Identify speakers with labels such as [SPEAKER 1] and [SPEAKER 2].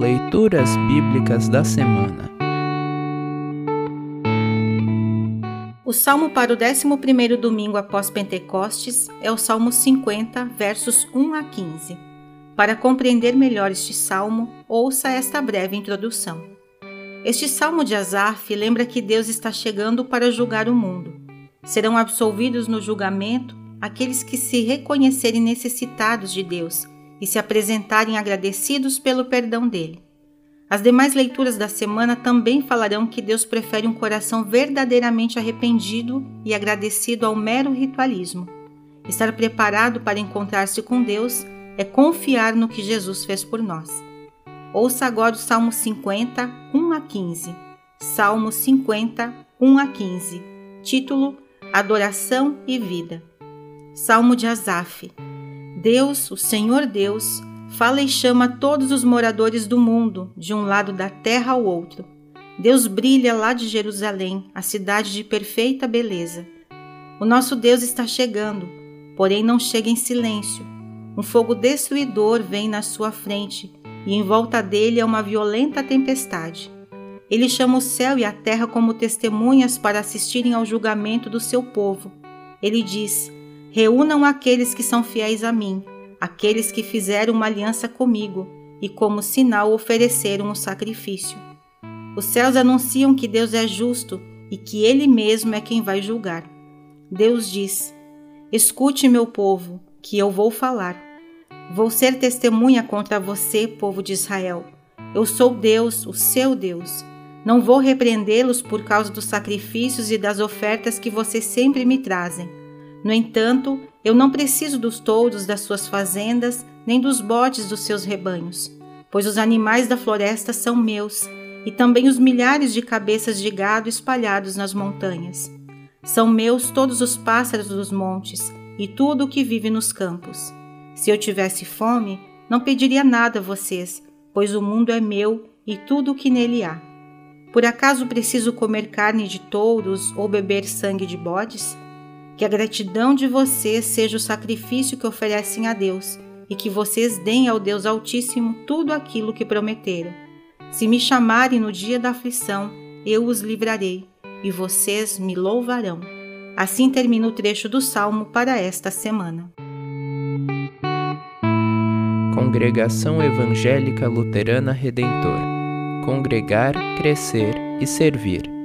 [SPEAKER 1] Leituras Bíblicas da Semana
[SPEAKER 2] O salmo para o 11 domingo após Pentecostes é o Salmo 50, versos 1 a 15. Para compreender melhor este salmo, ouça esta breve introdução. Este salmo de Asaf lembra que Deus está chegando para julgar o mundo. Serão absolvidos no julgamento aqueles que se reconhecerem necessitados de Deus e se apresentarem agradecidos pelo perdão dele. As demais leituras da semana também falarão que Deus prefere um coração verdadeiramente arrependido e agradecido ao mero ritualismo. Estar preparado para encontrar-se com Deus é confiar no que Jesus fez por nós. Ouça agora o Salmo 50, 1 a 15. Salmo 50, 1 a 15. Título: Adoração e Vida. Salmo de Asaf. Deus, o Senhor Deus, fala e chama todos os moradores do mundo, de um lado da terra ao outro. Deus brilha lá de Jerusalém, a cidade de perfeita beleza. O nosso Deus está chegando, porém não chega em silêncio. Um fogo destruidor vem na sua frente, e em volta dele é uma violenta tempestade. Ele chama o céu e a terra como testemunhas para assistirem ao julgamento do seu povo. Ele diz: Reúnam aqueles que são fiéis a mim, aqueles que fizeram uma aliança comigo e, como sinal, ofereceram o um sacrifício. Os céus anunciam que Deus é justo e que Ele mesmo é quem vai julgar. Deus diz: Escute, meu povo, que eu vou falar. Vou ser testemunha contra você, povo de Israel. Eu sou Deus, o seu Deus. Não vou repreendê-los por causa dos sacrifícios e das ofertas que vocês sempre me trazem no entanto, eu não preciso dos touros das suas fazendas, nem dos bodes dos seus rebanhos, pois os animais da floresta são meus, e também os milhares de cabeças de gado espalhados nas montanhas. São meus todos os pássaros dos montes e tudo o que vive nos campos. Se eu tivesse fome, não pediria nada a vocês, pois o mundo é meu e tudo o que nele há. Por acaso preciso comer carne de touros ou beber sangue de bodes? Que a gratidão de vocês seja o sacrifício que oferecem a Deus e que vocês deem ao Deus Altíssimo tudo aquilo que prometeram. Se me chamarem no dia da aflição, eu os livrarei e vocês me louvarão. Assim termina o trecho do Salmo para esta semana.
[SPEAKER 1] Congregação Evangélica Luterana Redentor Congregar, Crescer e Servir.